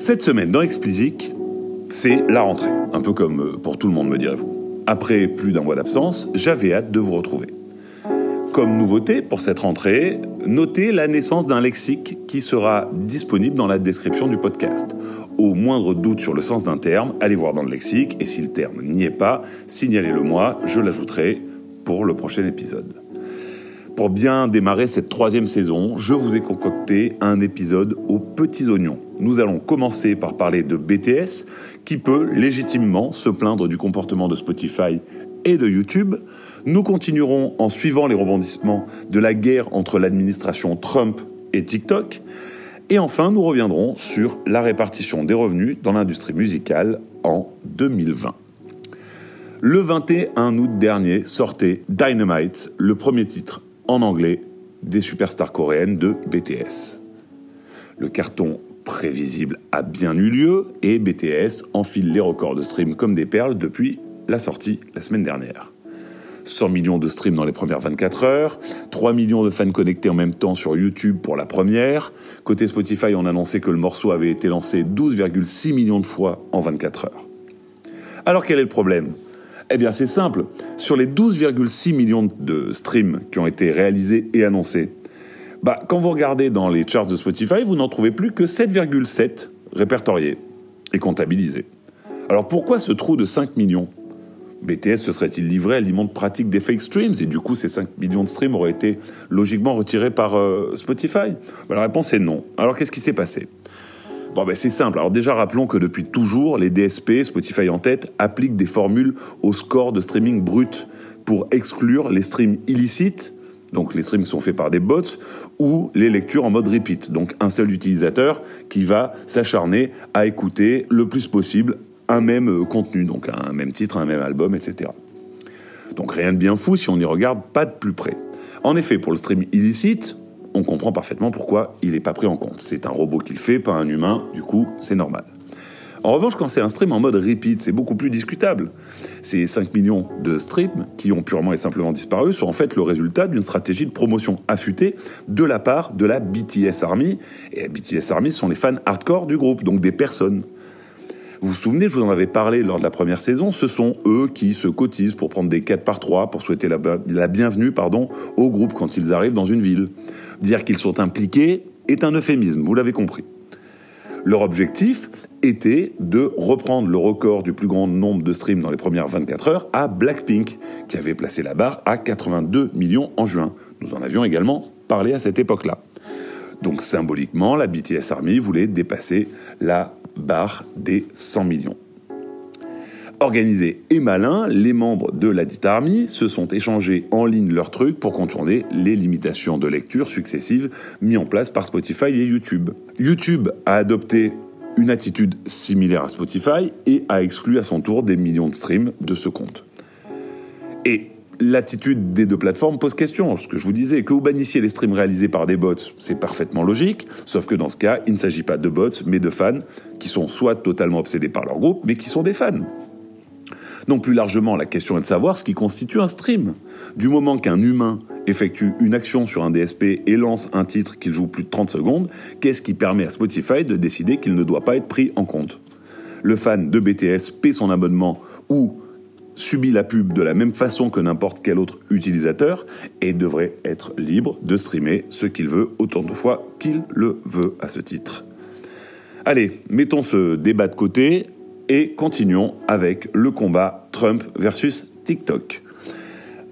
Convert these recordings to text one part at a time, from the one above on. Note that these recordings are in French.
Cette semaine dans Explicit, c'est la rentrée, un peu comme euh, pour tout le monde me direz-vous. Après plus d'un mois d'absence, j'avais hâte de vous retrouver. Comme nouveauté pour cette rentrée, notez la naissance d'un lexique qui sera disponible dans la description du podcast. Au moindre doute sur le sens d'un terme, allez voir dans le lexique et si le terme n'y est pas, signalez-le moi, je l'ajouterai pour le prochain épisode. Pour bien démarrer cette troisième saison, je vous ai concocté un épisode aux petits oignons. Nous allons commencer par parler de BTS, qui peut légitimement se plaindre du comportement de Spotify et de YouTube. Nous continuerons en suivant les rebondissements de la guerre entre l'administration Trump et TikTok. Et enfin, nous reviendrons sur la répartition des revenus dans l'industrie musicale en 2020. Le 21 août dernier sortait Dynamite, le premier titre en anglais des superstars coréennes de BTS. Le carton prévisible a bien eu lieu et BTS enfile les records de stream comme des perles depuis la sortie la semaine dernière. 100 millions de streams dans les premières 24 heures, 3 millions de fans connectés en même temps sur YouTube pour la première. Côté Spotify, on annonçait que le morceau avait été lancé 12,6 millions de fois en 24 heures. Alors quel est le problème? Eh bien, c'est simple. Sur les 12,6 millions de streams qui ont été réalisés et annoncés, bah, quand vous regardez dans les charts de Spotify, vous n'en trouvez plus que 7,7 répertoriés et comptabilisés. Alors pourquoi ce trou de 5 millions? BTS se serait-il livré à l'immonde pratique des fake streams? Et du coup ces 5 millions de streams auraient été logiquement retirés par euh, Spotify? Bah, La réponse est non. Alors qu'est-ce qui s'est passé? Bon, ben c'est simple. Alors déjà, rappelons que depuis toujours, les DSP, Spotify en tête, appliquent des formules au score de streaming brut pour exclure les streams illicites, donc les streams sont faits par des bots, ou les lectures en mode repeat, donc un seul utilisateur qui va s'acharner à écouter le plus possible un même euh, contenu, donc un même titre, un même album, etc. Donc rien de bien fou si on y regarde pas de plus près. En effet, pour le stream illicite, on comprend parfaitement pourquoi il n'est pas pris en compte. C'est un robot qui le fait, pas un humain, du coup, c'est normal. En revanche, quand c'est un stream en mode repeat, c'est beaucoup plus discutable. Ces 5 millions de streams qui ont purement et simplement disparu sont en fait le résultat d'une stratégie de promotion affûtée de la part de la BTS Army. Et la BTS Army sont les fans hardcore du groupe, donc des personnes. Vous vous souvenez, je vous en avais parlé lors de la première saison, ce sont eux qui se cotisent pour prendre des 4 par 3 pour souhaiter la, la bienvenue pardon, au groupe quand ils arrivent dans une ville. Dire qu'ils sont impliqués est un euphémisme, vous l'avez compris. Leur objectif était de reprendre le record du plus grand nombre de streams dans les premières 24 heures à Blackpink, qui avait placé la barre à 82 millions en juin. Nous en avions également parlé à cette époque-là. Donc symboliquement, la BTS Army voulait dépasser la barre des 100 millions. Organisés et malins, les membres de la dite Army se sont échangés en ligne leurs trucs pour contourner les limitations de lecture successives mises en place par Spotify et YouTube. YouTube a adopté une attitude similaire à Spotify et a exclu à son tour des millions de streams de ce compte. Et l'attitude des deux plateformes pose question. Ce que je vous disais, que vous bannissiez les streams réalisés par des bots, c'est parfaitement logique, sauf que dans ce cas, il ne s'agit pas de bots, mais de fans qui sont soit totalement obsédés par leur groupe, mais qui sont des fans. Non, plus largement, la question est de savoir ce qui constitue un stream. Du moment qu'un humain effectue une action sur un DSP et lance un titre qu'il joue plus de 30 secondes, qu'est-ce qui permet à Spotify de décider qu'il ne doit pas être pris en compte? Le fan de BTS paie son abonnement ou subit la pub de la même façon que n'importe quel autre utilisateur et devrait être libre de streamer ce qu'il veut autant de fois qu'il le veut à ce titre. Allez, mettons ce débat de côté et continuons avec le combat Trump versus TikTok.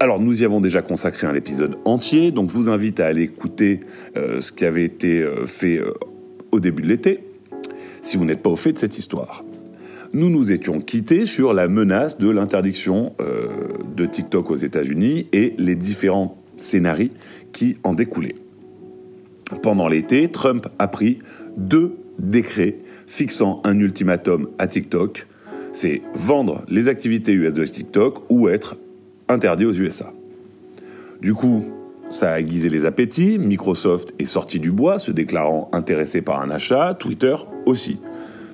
Alors nous y avons déjà consacré un épisode entier, donc je vous invite à aller écouter euh, ce qui avait été euh, fait euh, au début de l'été, si vous n'êtes pas au fait de cette histoire. Nous nous étions quittés sur la menace de l'interdiction de TikTok aux États-Unis et les différents scénarios qui en découlaient. Pendant l'été, Trump a pris deux décrets fixant un ultimatum à TikTok, c'est vendre les activités US de TikTok ou être interdit aux USA. Du coup, ça a aiguisé les appétits, Microsoft est sorti du bois, se déclarant intéressé par un achat, Twitter aussi.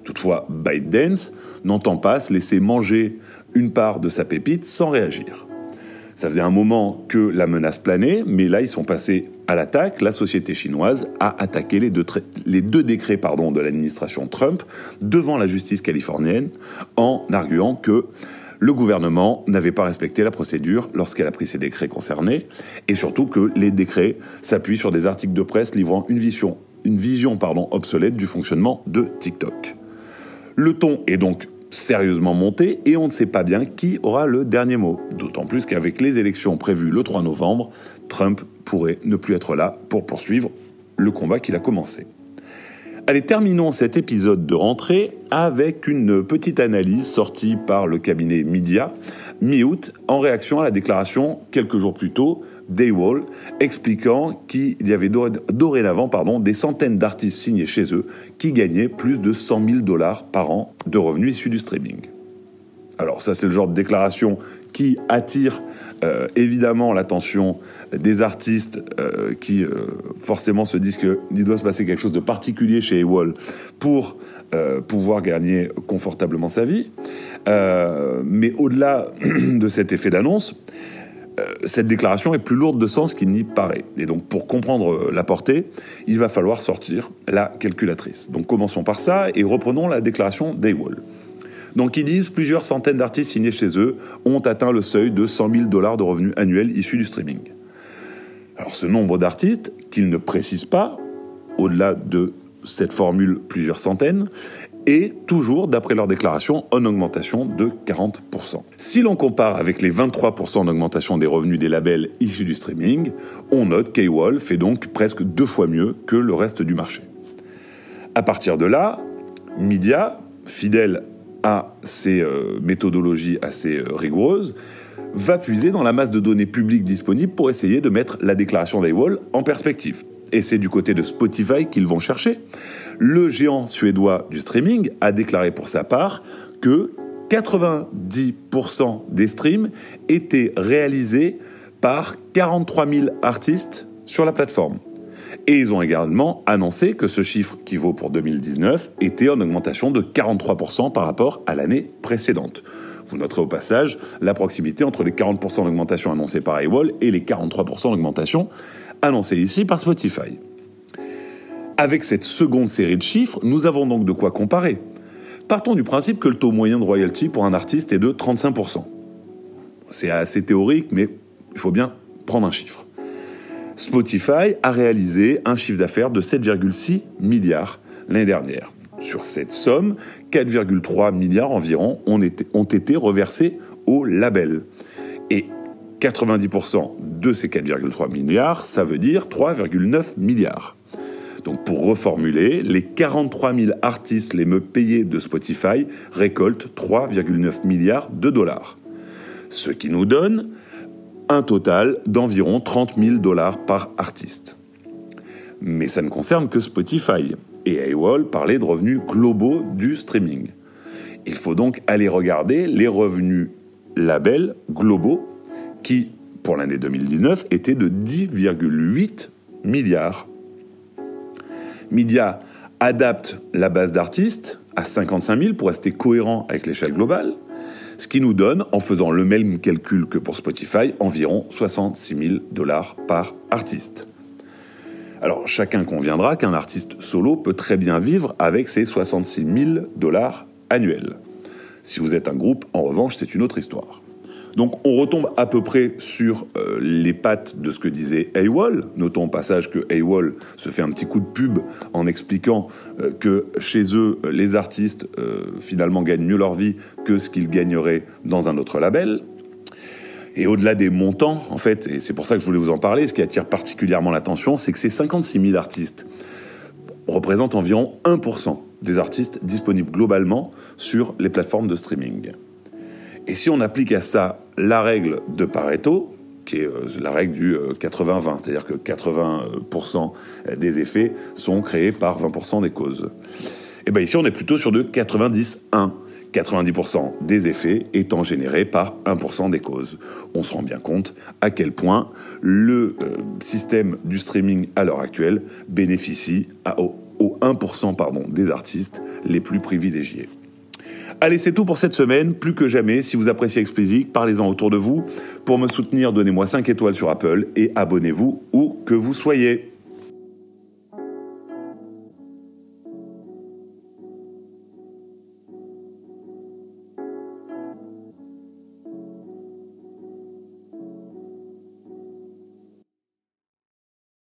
Toutefois, ByteDance n'entend pas se laisser manger une part de sa pépite sans réagir. Ça faisait un moment que la menace planait, mais là, ils sont passés à l'attaque. La société chinoise a attaqué les deux, décrets pardon, de l'administration Trump devant la justice californienne en arguant que le gouvernement n'avait pas respecté la procédure lorsqu'elle a pris ces décrets concernés, et surtout que les décrets s'appuient sur des articles de presse livrant une vision, une vision pardon, obsolète du fonctionnement de TikTok. Le ton est donc sérieusement monté et on ne sait pas bien qui aura le dernier mot. D'autant plus qu'avec les élections prévues le 3 novembre, Trump pourrait ne plus être là pour poursuivre le combat qu'il a commencé. Allez, terminons cet épisode de rentrée avec une petite analyse sortie par le cabinet Media mi-août en réaction à la déclaration quelques jours plus tôt Daywall, expliquant qu'il y avait dorénavant pardon, des centaines d'artistes signés chez eux qui gagnaient plus de 100 000 dollars par an de revenus issus du streaming. Alors ça c'est le genre de déclaration qui attire euh, évidemment l'attention des artistes euh, qui euh, forcément se disent qu'il doit se passer quelque chose de particulier chez Ewall pour pouvoir gagner confortablement sa vie. mais au-delà de cet effet d'annonce, cette déclaration est plus lourde de sens qu'il n'y paraît. Et donc, pour comprendre la portée, il va falloir sortir la calculatrice. Donc, commençons par ça et reprenons la déclaration d'Aywall. Donc ils disent plusieurs centaines d'artistes signés chez eux ont atteint le seuil de 100 000 dollars de revenus annuels issus du streaming. Alors ce nombre d'artistes, qu'ils ne précisent pas, au-delà de cette formule plusieurs centaines, est toujours, d'après leur déclaration, en augmentation de 40%. Si l'on compare avec les 23% d'augmentation des revenus des labels issus du streaming, on note qu'AWOL fait donc presque deux fois mieux que le reste du marché. À partir de là, Media, fidèle à ces euh, méthodologies assez euh, rigoureuses, va puiser dans la masse de données publiques disponibles pour essayer de mettre la déclaration d'AWOL en perspective. Et c'est du côté de Spotify qu'ils vont chercher. Le géant suédois du streaming a déclaré pour sa part que 90% des streams étaient réalisés par 43 000 artistes sur la plateforme. Et ils ont également annoncé que ce chiffre, qui vaut pour 2019, était en augmentation de 43% par rapport à l'année précédente. Vous noterez au passage la proximité entre les 40% d'augmentation annoncée par AWOL et les 43% d'augmentation annoncée ici par Spotify. Avec cette seconde série de chiffres, nous avons donc de quoi comparer. Partons du principe que le taux moyen de royalty pour un artiste est de 35%. C'est assez théorique, mais il faut bien prendre un chiffre. Spotify a réalisé un chiffre d'affaires de 7,6 milliards l'année dernière. Sur cette somme, 4,3 milliards environ ont été, ont été reversés au label. Et 90% de ces 4,3 milliards, ça veut dire 3,9 milliards. Donc pour reformuler, les 43 000 artistes les mieux payés de Spotify récoltent 3,9 milliards de dollars. Ce qui nous donne un total d'environ 30 000 dollars par artiste. Mais ça ne concerne que Spotify. Et AWOL parlait de revenus globaux du streaming. Il faut donc aller regarder les revenus labels globaux qui, pour l'année 2019, étaient de 10,8 milliards. Media adapte la base d'artistes à 55 000 pour rester cohérent avec l'échelle globale ce qui nous donne, en faisant le même calcul que pour Spotify, environ 66 000 dollars par artiste. Alors chacun conviendra qu'un artiste solo peut très bien vivre avec ses 66 000 dollars annuels. Si vous êtes un groupe, en revanche, c'est une autre histoire. Donc on retombe à peu près sur euh, les pattes de ce que disait AWOL. Notons au passage que AWOL se fait un petit coup de pub en expliquant euh, que chez eux, les artistes euh, finalement gagnent mieux leur vie que ce qu'ils gagneraient dans un autre label. Et au-delà des montants, en fait, et c'est pour ça que je voulais vous en parler, ce qui attire particulièrement l'attention, c'est que ces 56 000 artistes représentent environ 1% des artistes disponibles globalement sur les plateformes de streaming. Et si on applique à ça la règle de Pareto, qui est euh, la règle du 80-20, euh, c'est-à-dire que 80% des effets sont créés par 20% des causes. Et eh bien ici, on est plutôt sur de 90-1. 90% des effets étant générés par 1% des causes. On se rend bien compte à quel point le euh, système du streaming à l'heure actuelle bénéficie aux 1% pardon, des artistes les plus privilégiés. Allez, c'est tout pour cette semaine. Plus que jamais, si vous appréciez Explicit, parlez-en autour de vous. Pour me soutenir, donnez-moi 5 étoiles sur Apple et abonnez-vous où que vous soyez.